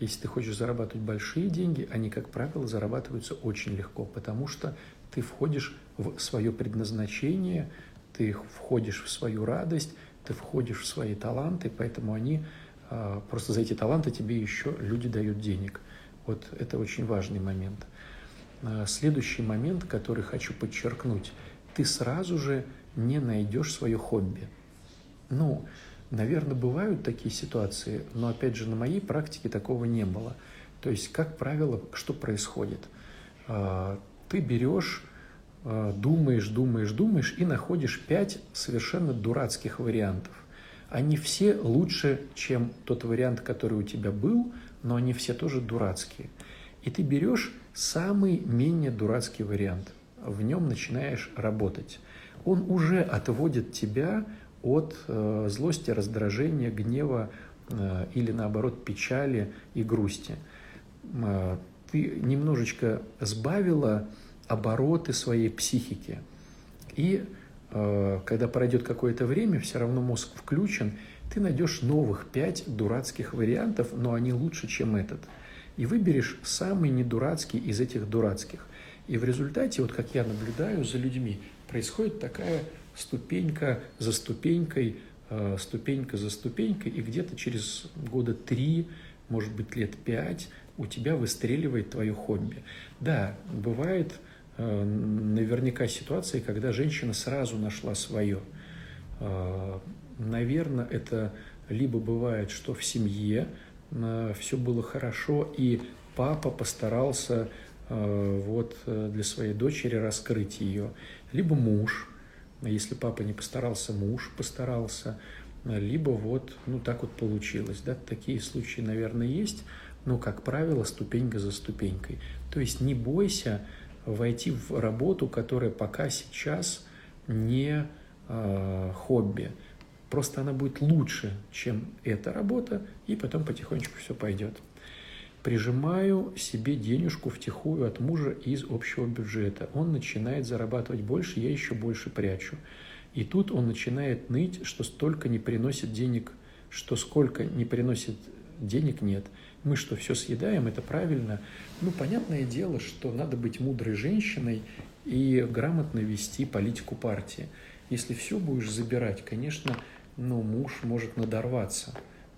Если ты хочешь зарабатывать большие деньги, они, как правило, зарабатываются очень легко, потому что ты входишь в свое предназначение, ты входишь в свою радость, ты входишь в свои таланты, поэтому они э, просто за эти таланты тебе еще люди дают денег. Вот это очень важный момент. следующий момент, который хочу подчеркнуть, ты сразу же не найдешь свое хобби. Ну, наверное, бывают такие ситуации, но опять же на моей практике такого не было. То есть, как правило, что происходит? А, ты берешь, а, думаешь, думаешь, думаешь и находишь пять совершенно дурацких вариантов. Они все лучше, чем тот вариант, который у тебя был, но они все тоже дурацкие. И ты берешь самый менее дурацкий вариант, в нем начинаешь работать. Он уже отводит тебя от э, злости, раздражения, гнева э, или наоборот печали и грусти. Э, ты немножечко сбавила обороты своей психики. И э, когда пройдет какое-то время, все равно мозг включен, ты найдешь новых пять дурацких вариантов, но они лучше, чем этот. И выберешь самый недурацкий из этих дурацких. И в результате, вот как я наблюдаю за людьми, происходит такая ступенька за ступенькой, э, ступенька за ступенькой, и где-то через года три, может быть, лет пять у тебя выстреливает твое хобби. Да, бывает э, наверняка ситуации, когда женщина сразу нашла свое. Э, наверное, это либо бывает, что в семье все было хорошо, и папа постарался вот для своей дочери раскрыть ее, либо муж, если папа не постарался, муж постарался, либо вот, ну, так вот получилось, да, такие случаи, наверное, есть, но, как правило, ступенька за ступенькой. То есть не бойся войти в работу, которая пока сейчас не э, хобби. Просто она будет лучше, чем эта работа, и потом потихонечку все пойдет прижимаю себе денежку втихую от мужа из общего бюджета. Он начинает зарабатывать больше, я еще больше прячу. И тут он начинает ныть, что столько не приносит денег, что сколько не приносит денег нет. Мы что, все съедаем, это правильно? Ну, понятное дело, что надо быть мудрой женщиной и грамотно вести политику партии. Если все будешь забирать, конечно, ну, муж может надорваться.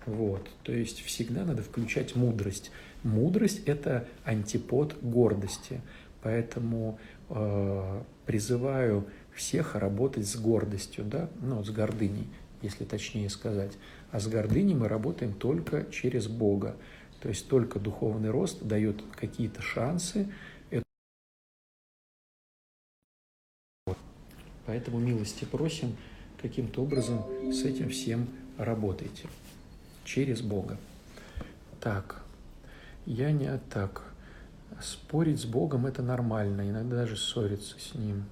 Вот. То есть всегда надо включать мудрость. Мудрость – это антипод гордости. Поэтому э, призываю всех работать с гордостью, да, ну, с гордыней, если точнее сказать. А с гордыней мы работаем только через Бога. То есть только духовный рост дает какие-то шансы. Поэтому милости просим, каким-то образом с этим всем работайте. Через Бога. Так, я не так. Спорить с Богом – это нормально, иногда даже ссориться с Ним.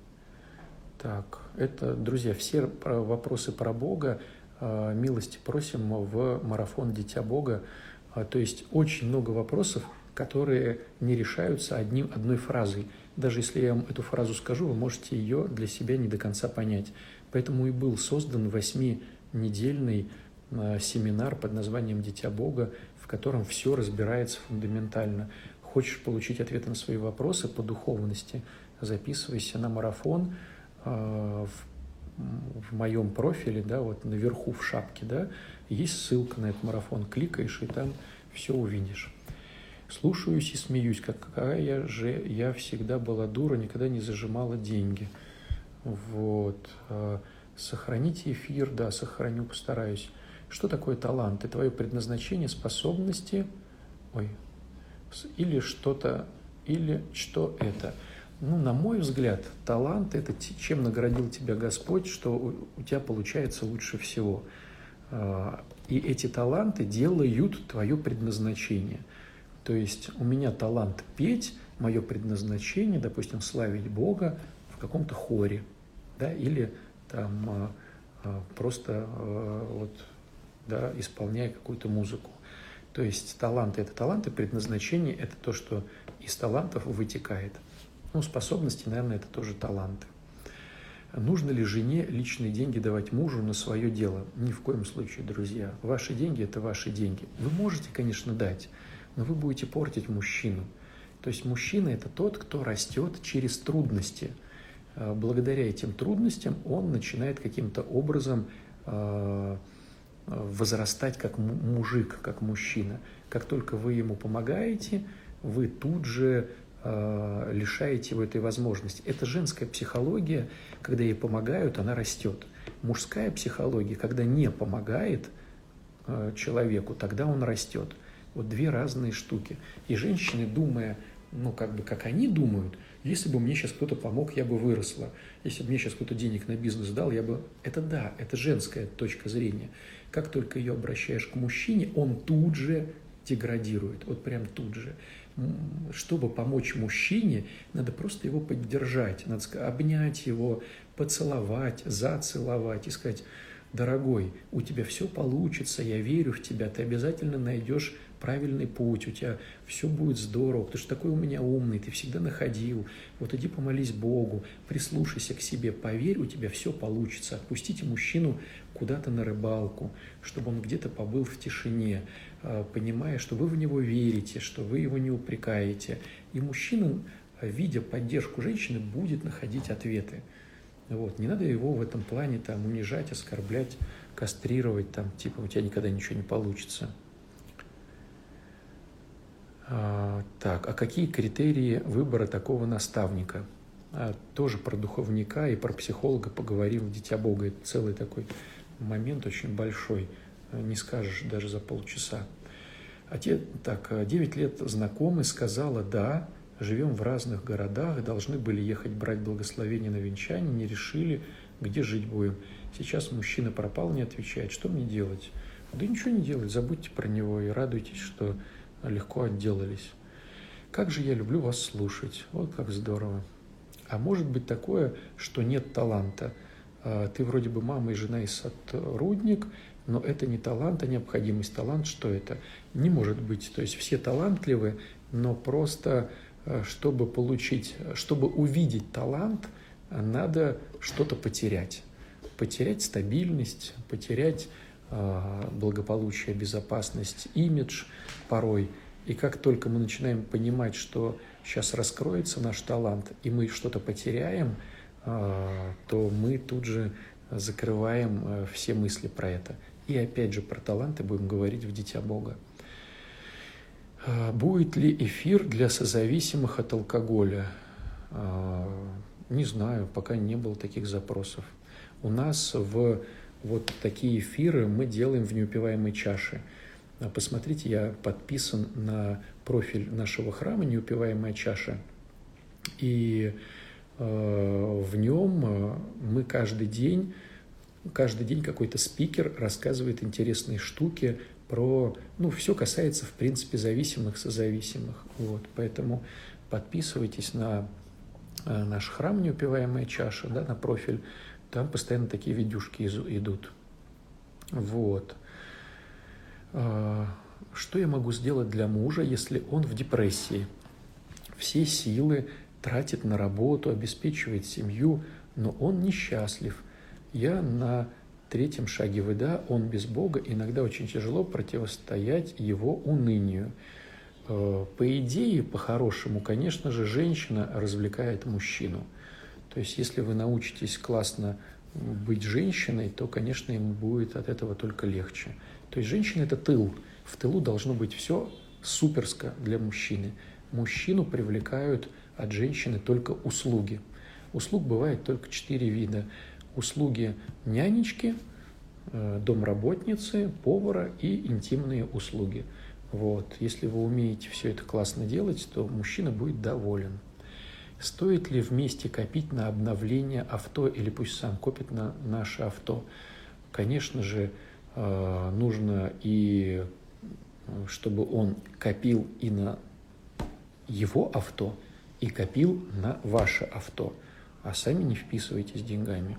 Так, это, друзья, все вопросы про Бога, а, милости просим в марафон «Дитя Бога». А, то есть очень много вопросов, которые не решаются одним, одной фразой. Даже если я вам эту фразу скажу, вы можете ее для себя не до конца понять. Поэтому и был создан восьминедельный семинар под названием «Дитя Бога», в котором все разбирается фундаментально. Хочешь получить ответы на свои вопросы по духовности, записывайся на марафон э, в, в моем профиле, да, вот наверху в шапке, да, есть ссылка на этот марафон, кликаешь, и там все увидишь. Слушаюсь и смеюсь, какая же я всегда была дура, никогда не зажимала деньги. Вот. Э, сохраните эфир, да, сохраню, постараюсь. Что такое талант? Это твое предназначение, способности, ой, или что-то, или что это? Ну, на мой взгляд, талант – это чем наградил тебя Господь, что у тебя получается лучше всего. А, и эти таланты делают твое предназначение. То есть у меня талант петь, мое предназначение, допустим, славить Бога в каком-то хоре, да, или там а, а, просто вот да, исполняя какую-то музыку. То есть таланты – это таланты, предназначение – это то, что из талантов вытекает. Ну, способности, наверное, это тоже таланты. Нужно ли жене личные деньги давать мужу на свое дело? Ни в коем случае, друзья. Ваши деньги – это ваши деньги. Вы можете, конечно, дать, но вы будете портить мужчину. То есть мужчина – это тот, кто растет через трудности. А, благодаря этим трудностям он начинает каким-то образом а, возрастать как мужик, как мужчина. Как только вы ему помогаете, вы тут же э, лишаете его этой возможности. Это женская психология, когда ей помогают, она растет. Мужская психология, когда не помогает э, человеку, тогда он растет. Вот две разные штуки. И женщины, думая, ну, как бы, как они думают, если бы мне сейчас кто-то помог, я бы выросла. Если бы мне сейчас кто-то денег на бизнес дал, я бы... Это да, это женская точка зрения. Как только ее обращаешь к мужчине, он тут же деградирует, вот прям тут же. Чтобы помочь мужчине, надо просто его поддержать, надо обнять его, поцеловать, зацеловать и сказать, дорогой, у тебя все получится, я верю в тебя, ты обязательно найдешь правильный путь, у тебя все будет здорово, потому что такой у меня умный, ты всегда находил. Вот иди помолись Богу, прислушайся к себе, поверь, у тебя все получится. Отпустите мужчину куда-то на рыбалку, чтобы он где-то побыл в тишине, а, понимая, что вы в него верите, что вы его не упрекаете. И мужчина, видя поддержку женщины, будет находить ответы. Вот. Не надо его в этом плане там, унижать, оскорблять, кастрировать, там, типа у тебя никогда ничего не получится. А, так, а какие критерии выбора такого наставника? А, тоже про духовника и про психолога поговорим «Дитя Бога». Это целый такой момент очень большой, не скажешь даже за полчаса. А те, так, 9 лет знакомый сказала «да», живем в разных городах, должны были ехать брать благословение на венчание, не решили, где жить будем. Сейчас мужчина пропал, не отвечает, что мне делать? Да ничего не делать, забудьте про него и радуйтесь, что легко отделались. Как же я люблю вас слушать, вот как здорово. А может быть такое, что нет таланта – а, ты вроде бы мама и жена и сотрудник, но это не талант, а необходимость. Талант что это? Не может быть. То есть все талантливы, но просто чтобы получить, чтобы увидеть талант, надо что-то потерять. Потерять стабильность, потерять э, благополучие, безопасность, имидж порой. И как только мы начинаем понимать, что сейчас раскроется наш талант, и мы что-то потеряем – а, то мы тут же закрываем э, все мысли про это. И опять же про таланты будем говорить в «Дитя Бога». А, будет ли эфир для созависимых от алкоголя? А, не знаю, пока не было таких запросов. У нас в вот такие эфиры мы делаем в неупиваемой чаше. Посмотрите, я подписан на профиль нашего храма «Неупиваемая чаша». И в нем мы каждый день, каждый день какой-то спикер рассказывает интересные штуки про, ну, все касается, в принципе, зависимых, созависимых. Вот, поэтому подписывайтесь на э, наш храм «Неупиваемая чаша», да, на профиль, там постоянно такие видюшки идут. Вот. Что я могу сделать для мужа, если он в депрессии? Все силы тратит на работу, обеспечивает семью, но он несчастлив. Я на третьем шаге выда, он без Бога, иногда очень тяжело противостоять его унынию. Э, по идее, по-хорошему, конечно же, женщина развлекает мужчину. То есть, если вы научитесь классно быть женщиной, то, конечно, ему будет от этого только легче. То есть, женщина – это тыл. В тылу должно быть все суперско для мужчины. Мужчину привлекают от женщины только услуги. Услуг бывает только четыре вида. Услуги нянечки, э, домработницы, повара и интимные услуги. Вот. Если вы умеете все это классно делать, то мужчина будет доволен. Стоит ли вместе копить на обновление авто или пусть сам копит на наше авто? Конечно же, э, нужно и чтобы он копил и на его авто – и копил на ваше авто, а сами не вписывайтесь деньгами.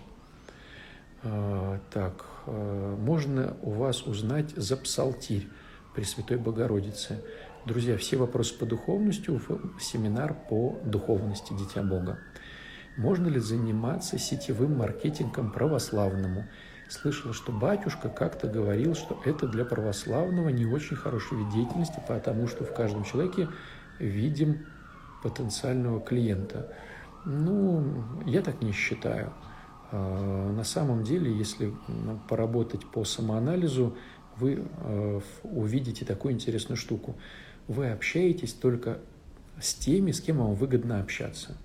А, так, а, можно у вас узнать за псалтирь Пресвятой Богородицы. Друзья, все вопросы по духовности в семинар по духовности Дитя Бога. Можно ли заниматься сетевым маркетингом православному? Слышала, что батюшка как-то говорил, что это для православного не очень хороший вид деятельности, потому что в каждом человеке видим потенциального клиента. Ну, я так не считаю. А, на самом деле, если поработать по самоанализу, вы а, увидите такую интересную штуку. Вы общаетесь только с теми, с кем вам выгодно общаться.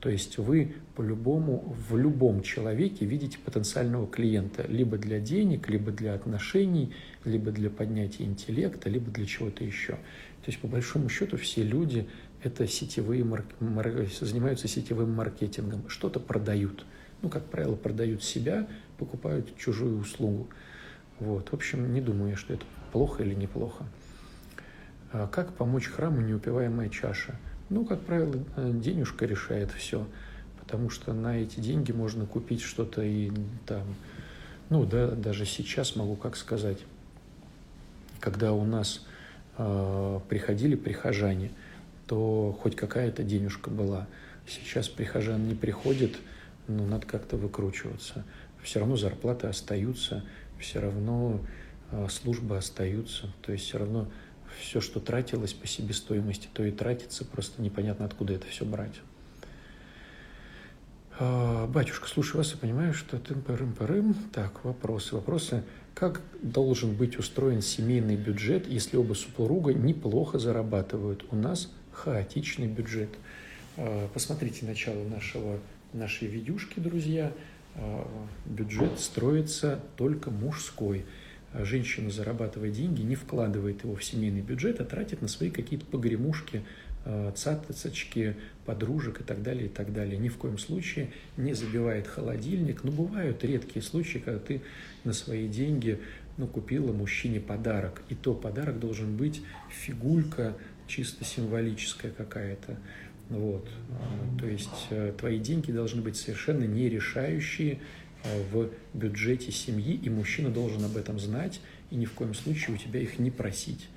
То есть вы по-любому в любом человеке видите потенциального клиента либо для денег, либо для отношений, либо для поднятия интеллекта, либо для чего-то еще. То есть по большому счету все люди это сетевые марк... занимаются сетевым маркетингом, что-то продают. Ну, как правило, продают себя, покупают чужую услугу. Вот. В общем, не думаю, что это плохо или неплохо. А как помочь храму неупиваемая чаша? Ну, как правило, э, денежка решает все, потому что на эти деньги можно купить что-то и там, ну, да, даже сейчас могу как сказать, когда у нас э, приходили прихожане, то хоть какая-то денежка была. Сейчас прихожан не приходит, ну, надо как-то выкручиваться. Все равно зарплаты остаются, все равно э, службы остаются, то есть все равно все, что тратилось по себестоимости, то и тратится, просто непонятно, откуда это все брать. А, батюшка, слушай вас и понимаю, что ты пырым пырым Так, вопросы. Вопросы. Как должен быть устроен семейный бюджет, если оба супруга неплохо зарабатывают? У нас хаотичный бюджет. А, посмотрите начало нашего, нашей видюшки, друзья. А, бюджет строится только мужской – женщина, зарабатывая деньги, не вкладывает его в семейный бюджет, а тратит на свои какие-то погремушки, э, цацочки, подружек и так далее, и так далее. Ни в коем случае не забивает холодильник. Но бывают редкие случаи, когда ты на свои деньги ну, купила мужчине подарок. И то подарок должен быть фигулька чисто символическая какая-то. Вот. То есть э, твои деньги должны быть совершенно не решающие Э, в бюджете семьи, и мужчина должен об этом знать и ни в коем случае у тебя их не просить.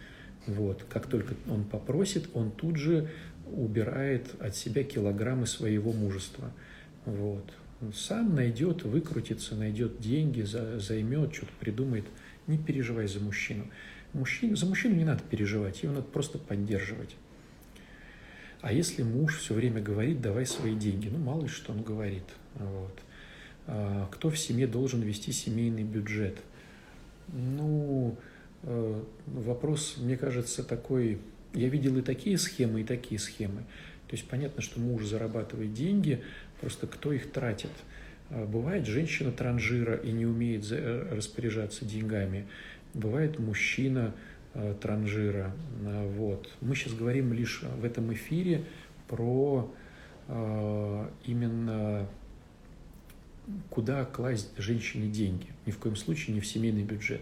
Вот. Как только он попросит, он тут же убирает от себя килограммы своего мужества. Вот. Он сам найдет, выкрутится, найдет деньги, за, займет, что-то придумает. Не переживай за мужчину. Мужчин, за мужчину не надо переживать, его надо просто поддерживать. А если муж все время говорит, давай свои деньги, ну, мало ли что он говорит. Вот. А, кто в семье должен вести семейный бюджет? Ну, э, вопрос, мне кажется, такой... Я видел и такие схемы, и такие схемы. То есть понятно, что муж зарабатывает деньги, просто кто их тратит. А, бывает женщина транжира и не умеет э, распоряжаться деньгами. Бывает мужчина транжира. А, вот. Мы сейчас говорим лишь в этом эфире про именно куда класть женщине деньги. Ни в коем случае не в семейный бюджет.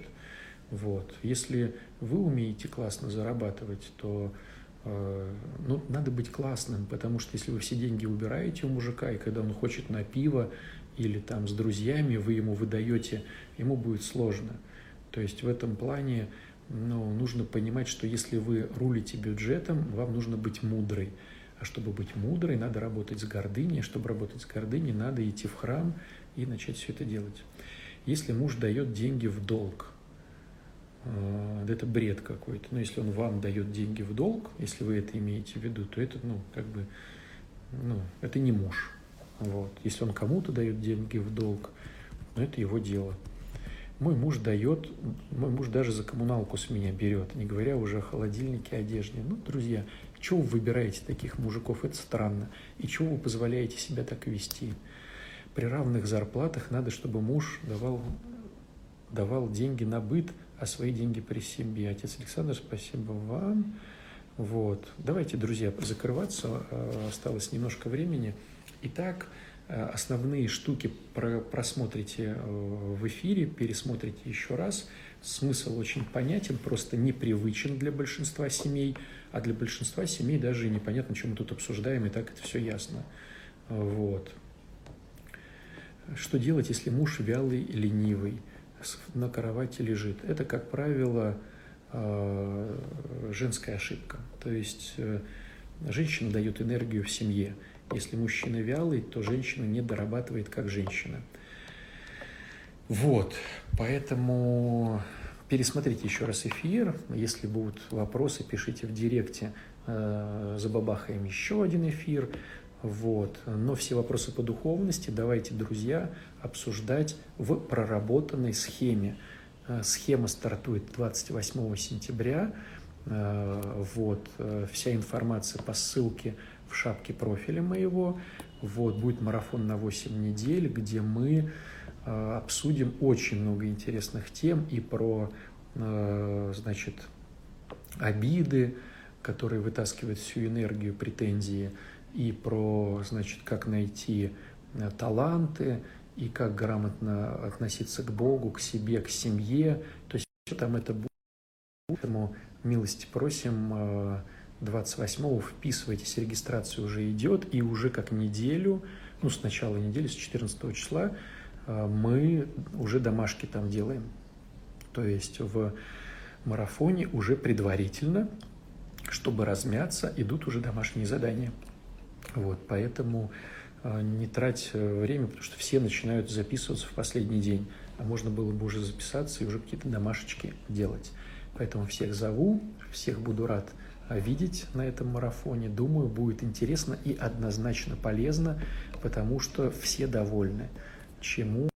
Вот. Если вы умеете классно зарабатывать, то э, ну, надо быть классным, потому что если вы все деньги убираете у мужика, и когда он хочет на пиво или там с друзьями, вы ему выдаете, ему будет сложно. То есть в этом плане ну, нужно понимать, что если вы рулите бюджетом, вам нужно быть мудрой. А чтобы быть мудрой, надо работать с гордыней. Чтобы работать с гордыней, надо идти в храм и начать все это делать. Если муж дает деньги в долг, э, это бред какой-то. Но если он вам дает деньги в долг, если вы это имеете в виду, то это, ну, как бы, ну, это не муж. Вот. Если он кому-то дает деньги в долг, ну, это его дело. Мой муж дает, мой муж даже за коммуналку с меня берет, не говоря уже о холодильнике, одежде. Ну, друзья, чего вы выбираете таких мужиков? Это странно. И чего вы позволяете себя так вести? При равных зарплатах надо, чтобы муж давал, давал деньги на быт, а свои деньги при себе. Отец Александр, спасибо вам. Вот. Давайте, друзья, закрываться. Э, осталось немножко времени. Итак, основные штуки просмотрите э, в эфире, пересмотрите еще раз. Смысл очень понятен, просто непривычен для большинства семей – а для большинства семей даже непонятно, что мы тут обсуждаем, и так это все ясно. Вот. Что делать, если муж вялый, ленивый, на кровати лежит? Это, как правило, э, женская ошибка. То есть э, женщина дает энергию в семье. Если мужчина вялый, то женщина не дорабатывает как женщина. Вот, поэтому Пересмотрите еще раз эфир. Если будут вопросы, пишите в директе. Э, забабахаем еще один эфир. Вот. Но все вопросы по духовности давайте, друзья, обсуждать в проработанной схеме. Э, схема стартует 28 сентября. Вот, вся информация по ссылке в шапке профиля моего. Вот, будет марафон на 8 недель, где мы обсудим очень много интересных тем и про, значит, обиды, которые вытаскивают всю энергию, претензии, и про, значит, как найти э, таланты, и как грамотно относиться к Богу, к себе, к семье. То есть там это будет. Поэтому милости просим, 28-го э, вписывайтесь, регистрация уже идет, и уже как неделю, ну, с начала недели, с 14 числа, э, мы уже домашки там делаем. То есть в марафоне уже предварительно, чтобы размяться, идут уже домашние задания. Вот, поэтому э, не трать э, время, потому что все начинают записываться в последний день, а можно было бы уже записаться и уже какие-то домашечки делать. Поэтому всех зову, всех буду рад видеть на этом марафоне. Думаю, будет интересно и однозначно полезно, потому что все довольны. Чему